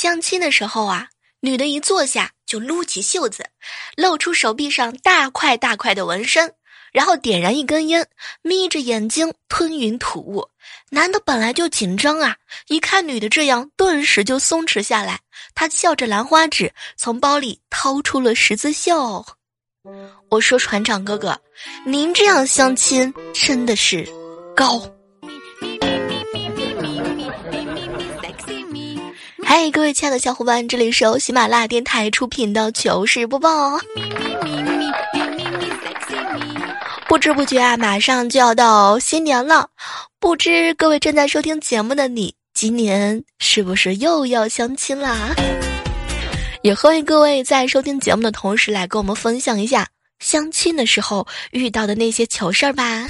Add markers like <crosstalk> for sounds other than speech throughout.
相亲的时候啊，女的一坐下就撸起袖子，露出手臂上大块大块的纹身，然后点燃一根烟，眯着眼睛吞云吐雾。男的本来就紧张啊，一看女的这样，顿时就松弛下来。他笑着兰花指，从包里掏出了十字绣。我说船长哥哥，您这样相亲真的是高。嗨，各位亲爱的小伙伴，这里是由喜马拉雅电台出品的糗事播报。不知不觉啊，马上就要到新年了，不知各位正在收听节目的你，今年是不是又要相亲啦？也欢迎各位在收听节目的同时来跟我们分享一下相亲的时候遇到的那些糗事儿吧。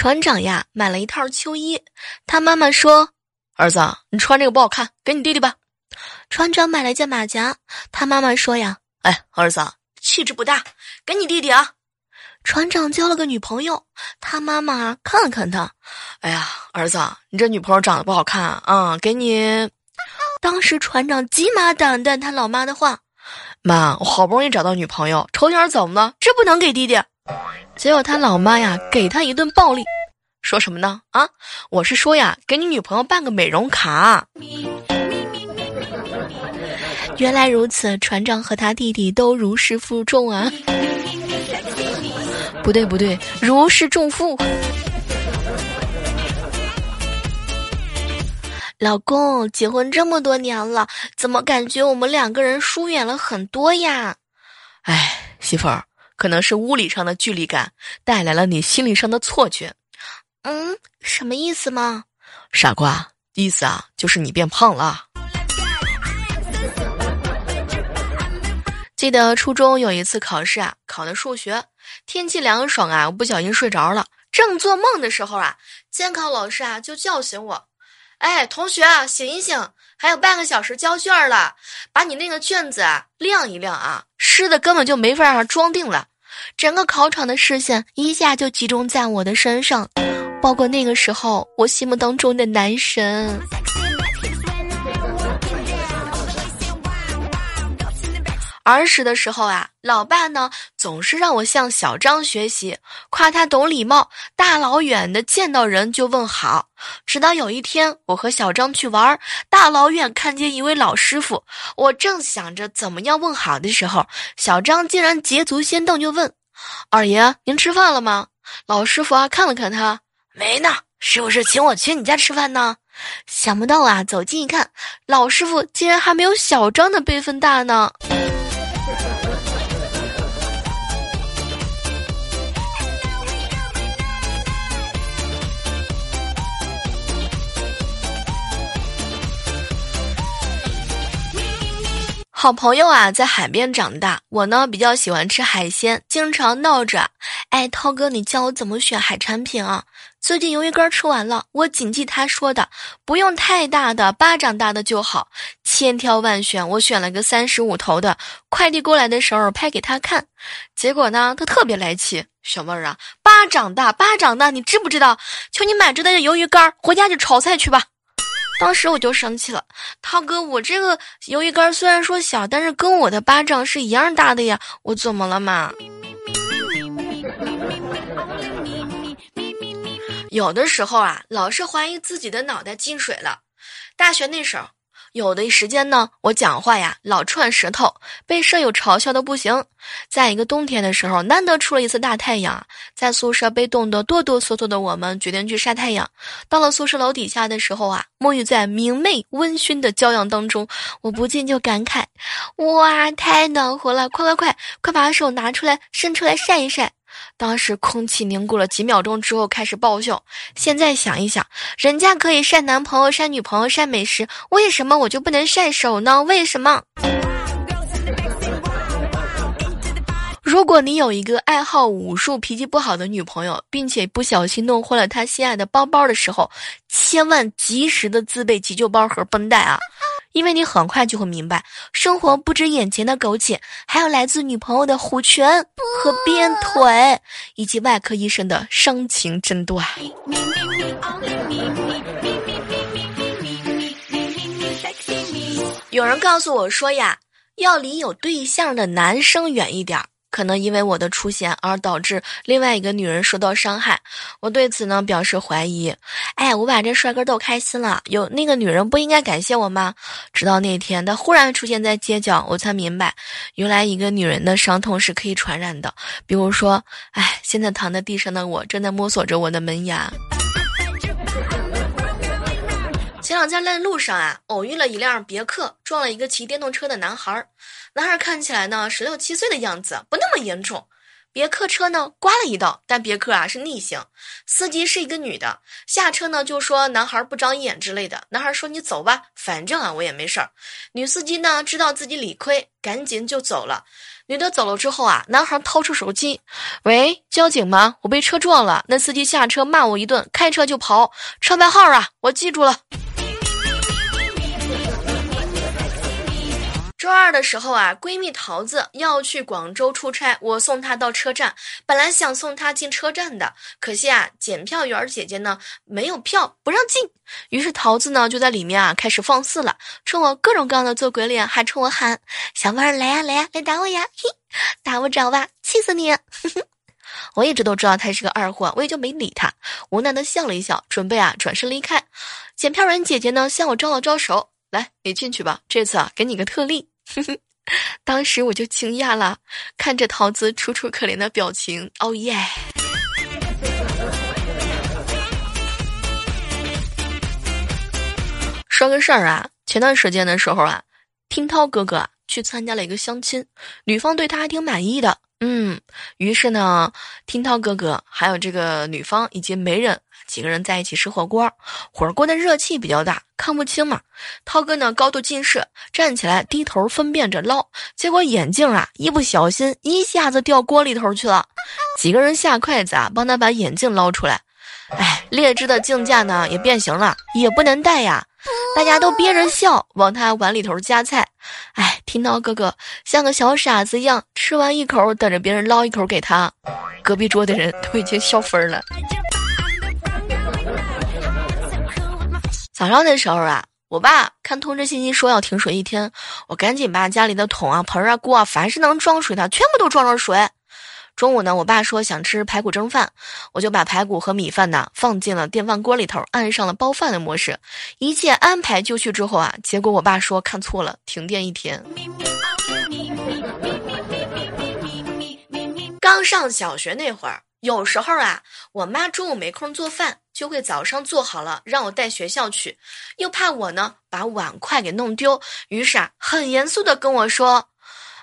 船长呀，买了一套秋衣，他妈妈说：“儿子，你穿这个不好看，给你弟弟吧。”船长买了件马甲，他妈妈说：“呀，哎，儿子。”气质不大，给你弟弟啊！船长交了个女朋友，他妈妈看了看他，哎呀，儿子，你这女朋友长得不好看啊！给你。<laughs> 当时船长急马胆断他老妈的话，妈，我好不容易找到女朋友，瞅点怎么了？这不能给弟弟。结果他老妈呀，给他一顿暴力，说什么呢？啊，我是说呀，给你女朋友办个美容卡。原来如此，船长和他弟弟都如释负重啊！不对不对，如释重负。老公，结婚这么多年了，怎么感觉我们两个人疏远了很多呀？哎，媳妇儿，可能是物理上的距离感带来了你心理上的错觉。嗯，什么意思吗？傻瓜，意思啊，就是你变胖了。记得初中有一次考试啊，考的数学，天气凉爽啊，我不小心睡着了。正做梦的时候啊，监考老师啊就叫醒我，哎，同学啊，醒一醒，还有半个小时交卷了，把你那个卷子啊晾一晾啊，湿的根本就没法让装订了。整个考场的视线一下就集中在我的身上，包括那个时候我心目当中的男神。儿时的时候啊，老爸呢总是让我向小张学习，夸他懂礼貌，大老远的见到人就问好。直到有一天，我和小张去玩，大老远看见一位老师傅，我正想着怎么样问好的时候，小张竟然捷足先登，就问：“二爷，您吃饭了吗？”老师傅啊看了看他，没呢，是不是请我去你家吃饭呢？想不到啊，走近一看，老师傅竟然还没有小张的辈分大呢。好朋友啊，在海边长大。我呢，比较喜欢吃海鲜，经常闹着，哎，涛哥，你教我怎么选海产品啊？最近鱿鱼干吃完了，我谨记他说的，不用太大的，巴掌大的就好。千挑万选，我选了个三十五头的。快递过来的时候拍给他看，结果呢，他特别来气，小妹儿啊，巴掌大，巴掌大，你知不知道？求你买这袋鱿鱼干，回家去炒菜去吧。当时我就生气了，涛哥，我这个鱿鱼干虽然说小，但是跟我的巴掌是一样大的呀，我怎么了嘛？有的时候啊，老是怀疑自己的脑袋进水了。大学那时候。有的时间呢，我讲话呀老串舌头，被舍友嘲笑的不行。在一个冬天的时候，难得出了一次大太阳，在宿舍被冻得哆哆嗦嗦的我们决定去晒太阳。到了宿舍楼底下的时候啊，沐浴在明媚温馨的骄阳当中，我不禁就感慨：哇，太暖和了！快快快，快把手拿出来，伸出来晒一晒。当时空气凝固了几秒钟之后开始爆笑。现在想一想，人家可以晒男朋友、晒女朋友、晒美食，为什么我就不能晒手呢？为什么？如果你有一个爱好武术、脾气不好的女朋友，并且不小心弄坏了她心爱的包包的时候，千万及时的自备急救包和绷带啊！因为你很快就会明白生活不止眼前的苟且还有来自女朋友的虎拳和鞭腿以及外科医生的伤情诊断有人告诉我说呀要离有对象的男生远一点儿可能因为我的出现而导致另外一个女人受到伤害，我对此呢表示怀疑。哎，我把这帅哥逗开心了，有那个女人不应该感谢我吗？直到那天他忽然出现在街角，我才明白，原来一个女人的伤痛是可以传染的。比如说，哎，现在躺在地上的我正在摸索着我的门牙。前两天在路上啊，偶遇了一辆别克撞了一个骑电动车的男孩。男孩看起来呢十六七岁的样子，不那么严重。别克车呢刮了一道，但别克啊是逆行，司机是一个女的，下车呢就说男孩不长眼之类的。男孩说你走吧，反正啊我也没事儿。女司机呢知道自己理亏，赶紧就走了。女的走了之后啊，男孩掏出手机，喂，交警吗？我被车撞了。那司机下车骂我一顿，开车就跑，车牌号啊我记住了。周二的时候啊，闺蜜桃子要去广州出差，我送她到车站。本来想送她进车站的，可惜啊，检票员姐姐呢没有票，不让进。于是桃子呢就在里面啊开始放肆了，冲我各种各样的做鬼脸，还冲我喊：“小妹儿来呀来呀，来打我呀！嘿，打不着吧？气死你！” <laughs> 我一直都知道他是个二货，我也就没理他，无奈的笑了一笑，准备啊转身离开。检票员姐姐呢向我招了招手，来，你进去吧，这次啊给你个特例。<laughs> 当时我就惊讶了，看着桃子楚楚可怜的表情，哦耶！说个事儿啊，前段时间的时候啊，听涛哥哥去参加了一个相亲，女方对他还挺满意的，嗯，于是呢，听涛哥哥还有这个女方以及媒人。几个人在一起吃火锅，火锅的热气比较大，看不清嘛。涛哥呢高度近视，站起来低头分辨着捞，结果眼镜啊一不小心一下子掉锅里头去了。几个人下筷子啊帮他把眼镜捞出来。哎，劣质的镜架呢也变形了，也不能戴呀。大家都憋着笑往他碗里头夹菜。哎，听涛哥哥像个小傻子一样吃完一口，等着别人捞一口给他。隔壁桌的人都已经笑疯了。早上的时候啊，我爸看通知信息说要停水一天，我赶紧把家里的桶啊、盆啊、锅啊，凡是能装水的，全部都装上水。中午呢，我爸说想吃排骨蒸饭，我就把排骨和米饭呢放进了电饭锅里头，按上了煲饭的模式。一切安排就绪之后啊，结果我爸说看错了，停电一天。刚上小学那会儿，有时候啊，我妈中午没空做饭。就会早上做好了让我带学校去，又怕我呢把碗筷给弄丢，于是啊很严肃的跟我说：“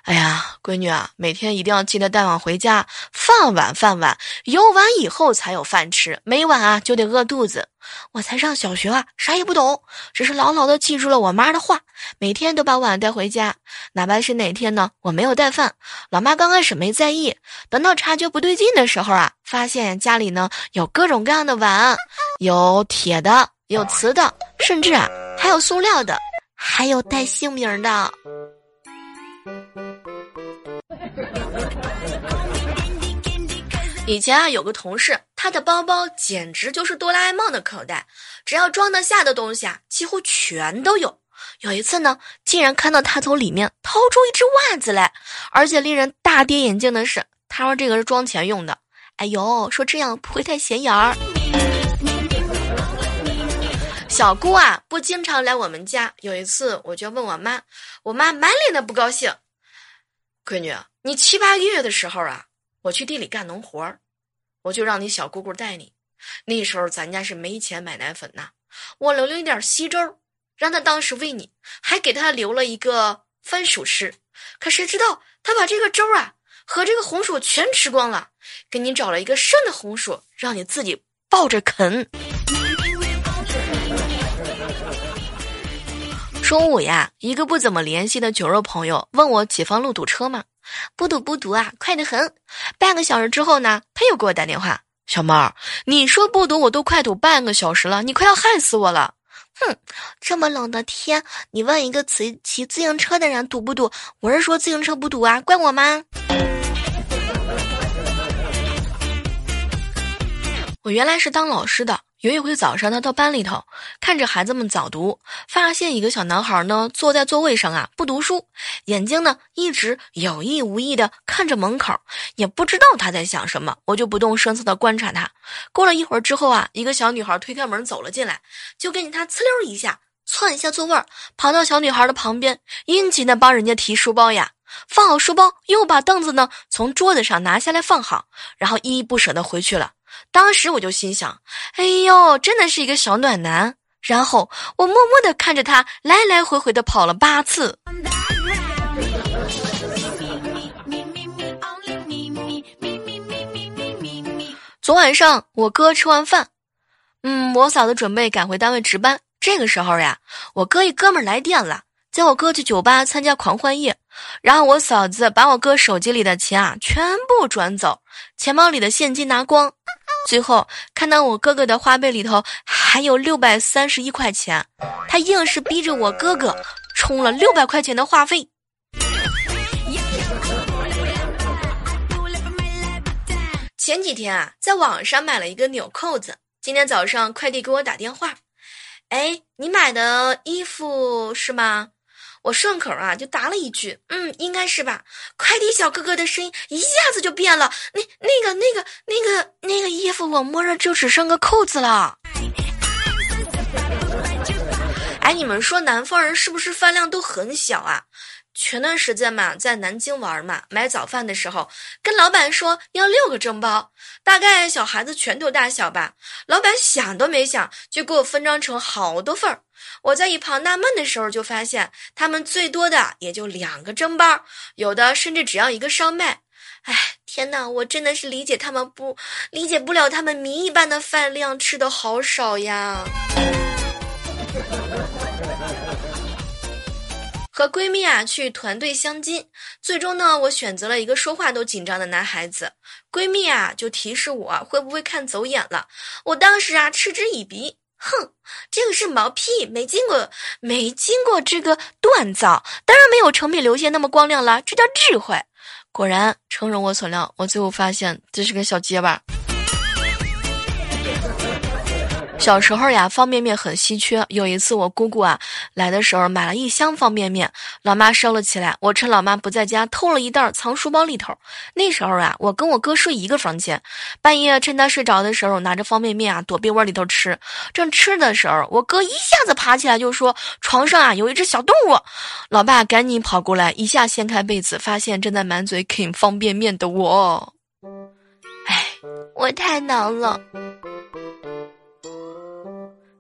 哎呀，闺女啊，每天一定要记得带碗回家，饭碗饭碗，有碗以后才有饭吃，没碗啊就得饿肚子。”我才上小学啊，啥也不懂，只是牢牢的记住了我妈的话，每天都把碗带回家，哪怕是哪天呢我没有带饭，老妈刚开始没在意，等到察觉不对劲的时候啊，发现家里呢有各种各样的碗，有铁的，有瓷的，甚至啊还有塑料的，还有带姓名的。以前啊，有个同事，他的包包简直就是哆啦 A 梦的口袋，只要装得下的东西啊，几乎全都有。有一次呢，竟然看到他从里面掏出一只袜子来，而且令人大跌眼镜的是，他说这个是装钱用的。哎呦，说这样不会太显眼儿。小姑啊，不经常来我们家。有一次，我就问我妈，我妈满脸的不高兴：“闺女，你七八个月的时候啊。”我去地里干农活儿，我就让你小姑姑带你。那时候咱家是没钱买奶粉呐，我留了一点稀粥，让他当时喂你，还给他留了一个番薯吃。可谁知道他把这个粥啊和这个红薯全吃光了，给你找了一个剩的红薯，让你自己抱着啃。中午呀，一个不怎么联系的酒肉朋友问我解放路堵车吗？不堵不堵啊，快得很。半个小时之后呢，他又给我打电话，小猫，你说不堵，我都快堵半个小时了，你快要害死我了。哼，这么冷的天，你问一个骑骑自行车的人堵不堵？我是说自行车不堵啊，怪我吗？我原来是当老师的，有一回早上，他到班里头看着孩子们早读，发现一个小男孩呢坐在座位上啊不读书，眼睛呢一直有意无意的看着门口，也不知道他在想什么。我就不动声色的观察他。过了一会儿之后啊，一个小女孩推开门走了进来，就跟着他呲溜一下窜一下座位，跑到小女孩的旁边，殷勤的帮人家提书包呀。放好书包，又把凳子呢从桌子上拿下来放好，然后依依不舍的回去了。当时我就心想：“哎呦，真的是一个小暖男。”然后我默默的看着他来来回回的跑了八次。昨晚上我哥吃完饭，嗯，我嫂子准备赶回单位值班。这个时候呀，我哥一哥们来电了，叫我哥去酒吧参加狂欢夜。然后我嫂子把我哥手机里的钱啊全部转走，钱包里的现金拿光。最后看到我哥哥的花呗里头还有六百三十一块钱，他硬是逼着我哥哥充了六百块钱的话费。前几天啊，在网上买了一个纽扣子，今天早上快递给我打电话，哎，你买的衣服是吗？我顺口啊就答了一句，嗯，应该是吧。快递小哥哥的声音一下子就变了，那那个那个那个那个衣服我摸着就只剩个扣子了。哎，你们说南方人是不是饭量都很小啊？前段时间嘛，在南京玩嘛，买早饭的时候，跟老板说要六个蒸包，大概小孩子拳头大小吧。老板想都没想，就给我分装成好多份儿。我在一旁纳闷的时候，就发现他们最多的也就两个蒸包，有的甚至只要一个烧麦。哎，天哪，我真的是理解他们不理解不了他们谜一般的饭量吃的好少呀。和闺蜜啊去团队相亲，最终呢，我选择了一个说话都紧张的男孩子。闺蜜啊就提示我会不会看走眼了，我当时啊嗤之以鼻，哼，这个是毛屁，没经过没经过这个锻造，当然没有成品流线那么光亮了，这叫智慧。果然，诚如我所料，我最后发现这是个小结巴。小时候呀，方便面很稀缺。有一次，我姑姑啊来的时候，买了一箱方便面，老妈收了起来。我趁老妈不在家，偷了一袋藏书包里头。那时候啊，我跟我哥睡一个房间，半夜趁他睡着的时候，拿着方便面啊躲被窝里头吃。正吃的时候，我哥一下子爬起来就说：“床上啊有一只小动物。”老爸赶紧跑过来，一下掀开被子，发现正在满嘴啃方便面的我。哎，我太难了。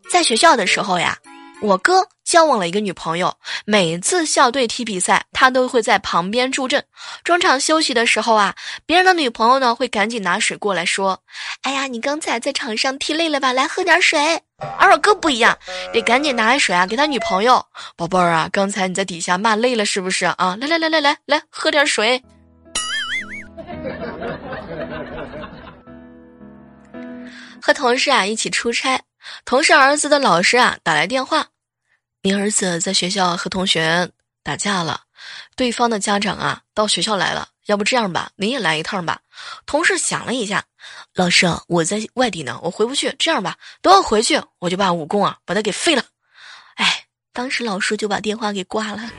在学校的时候呀，我哥交往了一个女朋友。每次校队踢比赛，他都会在旁边助阵。中场休息的时候啊，别人的女朋友呢会赶紧拿水过来说：“哎呀，你刚才在场上踢累了吧？来喝点水。”而我哥不一样，得赶紧拿水啊给他女朋友。宝贝儿啊，刚才你在底下骂累了是不是啊？来来来来来来，喝点水。<laughs> 和同事啊一起出差。同事儿子的老师啊打来电话，你儿子在学校和同学打架了，对方的家长啊到学校来了，要不这样吧，你也来一趟吧。同事想了一下，老师我在外地呢，我回不去。这样吧，等我回去，我就把武功啊把他给废了。哎，当时老师就把电话给挂了。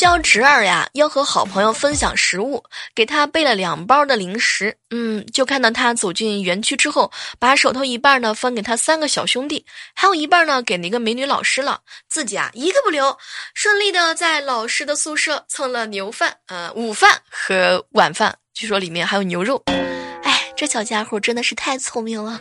教侄儿呀，要和好朋友分享食物，给他备了两包的零食。嗯，就看到他走进园区之后，把手头一半呢分给他三个小兄弟，还有一半呢给那个美女老师了，自己啊一个不留，顺利的在老师的宿舍蹭了牛饭、呃午饭和晚饭，据说里面还有牛肉。哎，这小家伙真的是太聪明了。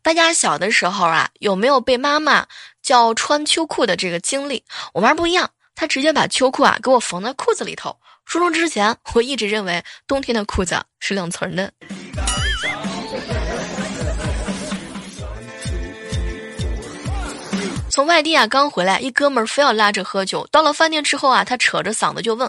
大家小的时候啊，有没有被妈妈？叫穿秋裤的这个经历，我妈不一样，她直接把秋裤啊给我缝在裤子里头。初中之前，我一直认为冬天的裤子是两层的。从外地啊刚回来，一哥们儿非要拉着喝酒。到了饭店之后啊，他扯着嗓子就问：“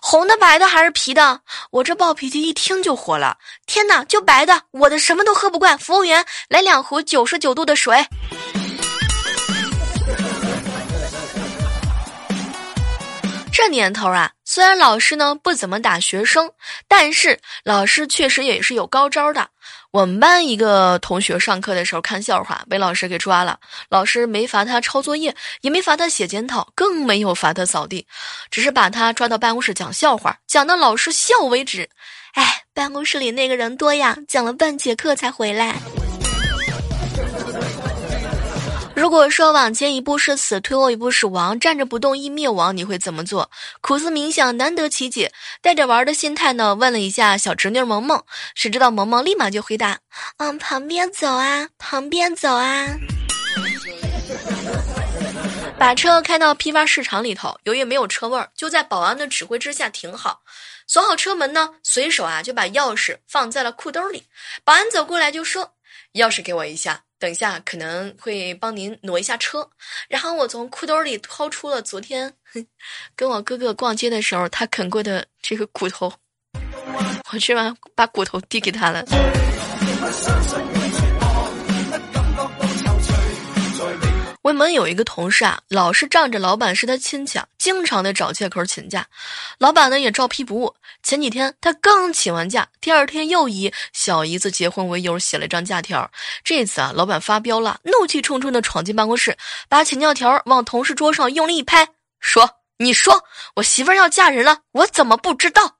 红的、白的还是啤的？”我这暴脾气一听就火了：“天哪，就白的！我的什么都喝不惯。”服务员，来两壶九十九度的水。这年头啊，虽然老师呢不怎么打学生，但是老师确实也是有高招的。我们班一个同学上课的时候看笑话，被老师给抓了。老师没罚他抄作业，也没罚他写检讨，更没有罚他扫地，只是把他抓到办公室讲笑话，讲到老师笑为止。哎，办公室里那个人多呀，讲了半节课才回来。如果说往前一步是死，退后一步是亡，站着不动易灭亡，你会怎么做？苦思冥想，难得其解，带着玩的心态呢，问了一下小侄女萌萌，谁知道萌萌立马就回答：“嗯，旁边走啊，旁边走啊。”把车开到批发市场里头，由于没有车位儿，就在保安的指挥之下停好，锁好车门呢，随手啊就把钥匙放在了裤兜里。保安走过来就说：“钥匙给我一下。”等一下，可能会帮您挪一下车。然后我从裤兜里掏出了昨天 <laughs> 跟我哥哥逛街的时候他啃过的这个骨头，我吃完把骨头递给他了。我们有一个同事啊，老是仗着老板是他亲戚，经常的找借口请假。老板呢也照批不误。前几天他刚请完假，第二天又以小姨子结婚为由写了一张假条。这次啊，老板发飙了，怒气冲冲的闯进办公室，把请假条往同事桌上用力一拍，说：“你说我媳妇要嫁人了，我怎么不知道？”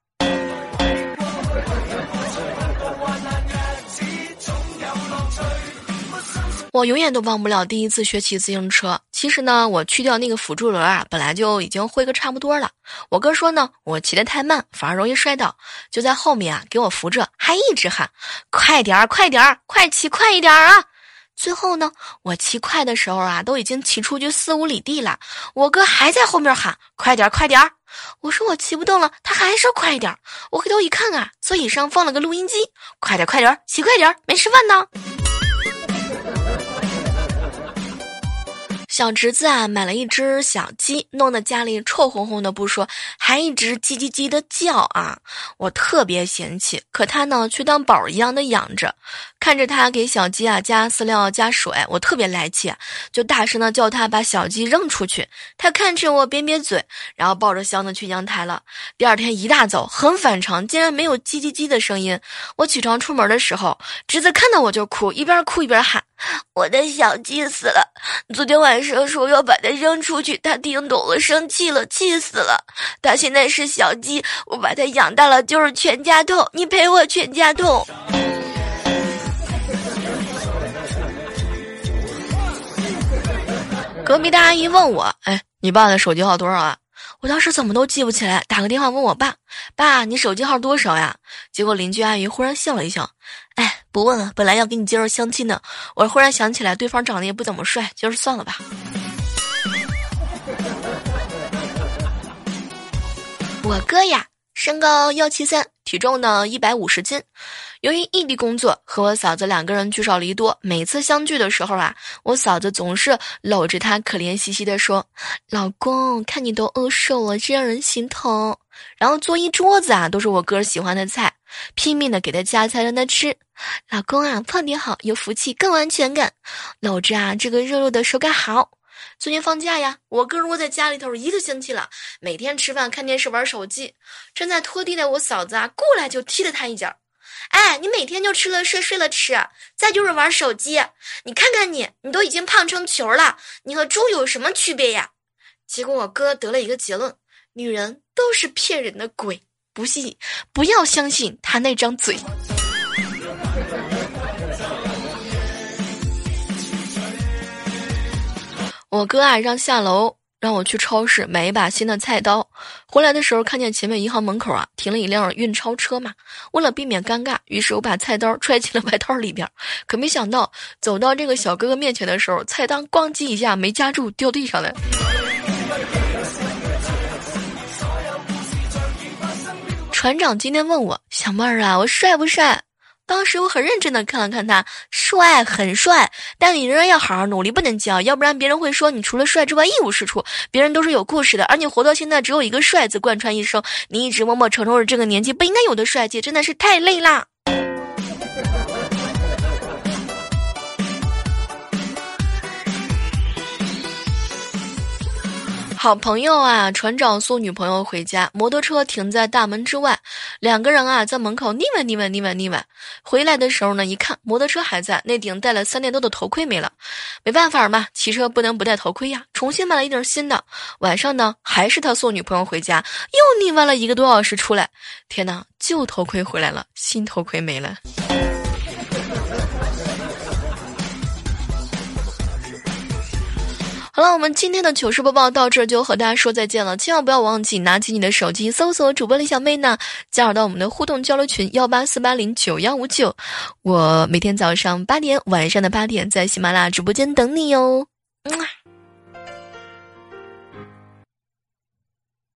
我永远都忘不了第一次学骑自行车。其实呢，我去掉那个辅助轮啊，本来就已经会个差不多了。我哥说呢，我骑得太慢，反而容易摔倒，就在后面啊给我扶着，还一直喊：“快点儿，快点儿，快骑快一点儿啊！”最后呢，我骑快的时候啊，都已经骑出去四五里地了，我哥还在后面喊：“快点儿，快点儿！”我说我骑不动了，他还说快一点儿。我回头一看啊，座椅上放了个录音机：“快点儿，快点儿，骑快点儿，没吃饭呢。”小侄子啊，买了一只小鸡，弄得家里臭烘烘的不说，还一直叽叽叽的叫啊！我特别嫌弃，可他呢却当宝一样的养着。看着他给小鸡啊加饲料、加水，我特别来气，就大声的叫他把小鸡扔出去。他看着我瘪瘪嘴，然后抱着箱子去阳台了。第二天一大早，很反常，竟然没有叽叽叽的声音。我起床出门的时候，侄子看到我就哭，一边哭一边喊：“我的小鸡死了！昨天晚上说要把它扔出去，他听懂了，生气了，气死了。他现在是小鸡，我把它养大了就是全家痛，你赔我全家痛。”隔壁大阿姨问我：“哎，你爸的手机号多少啊？”我当时怎么都记不起来，打个电话问我爸：“爸，你手机号多少呀？”结果邻居阿姨忽然笑了一笑：“哎，不问了，本来要给你介绍相亲的，我忽然想起来对方长得也不怎么帅，就是算了吧。”我哥呀，身高幺七三，体重呢一百五十斤。由于异地工作，和我嫂子两个人聚少离多。每次相聚的时候啊，我嫂子总是搂着他，可怜兮兮地说：“老公，看你都饿瘦了，真让人心疼。”然后做一桌子啊，都是我哥喜欢的菜，拼命的给他夹菜让他吃。老公啊，胖点好，有福气，更安全感。搂着啊，这个肉肉的手感好。最近放假呀，我哥窝在家里头一个星期了，每天吃饭、看电视、玩手机。正在拖地的我嫂子啊，过来就踢了他一脚。哎，你每天就吃了睡，睡了吃，再就是玩手机。你看看你，你都已经胖成球了，你和猪有什么区别呀？结果我哥得了一个结论：女人都是骗人的鬼，不信不要相信他那张嘴。我哥啊，让下楼。让我去超市买一把新的菜刀，回来的时候看见前面银行门口啊停了一辆运钞车嘛，为了避免尴尬，于是我把菜刀揣进了外套里边，可没想到走到这个小哥哥面前的时候，菜刀咣叽一下没夹住，掉地上了。船长今天问我小妹儿啊，我帅不帅？当时我很认真的看了看他，帅，很帅，但你仍然要好好努力，不能骄傲，要不然别人会说你除了帅之外一无是处。别人都是有故事的，而你活到现在只有一个帅字贯穿一生，你一直默默承受着这个年纪不应该有的帅气，真的是太累啦。好朋友啊，船长送女朋友回家，摩托车停在大门之外，两个人啊在门口腻歪腻歪腻歪腻歪。回来的时候呢，一看摩托车还在，那顶戴了三年多的头盔没了。没办法嘛，骑车不能不戴头盔呀，重新买了一顶新的。晚上呢，还是他送女朋友回家，又腻歪了一个多小时出来。天哪，旧头盔回来了，新头盔没了。好了，我们今天的糗事播报到这就和大家说再见了。千万不要忘记拿起你的手机搜索主播李小妹呢，加入到我们的互动交流群幺八四八零九幺五九。我每天早上八点，晚上的八点在喜马拉雅直播间等你哟。嗯。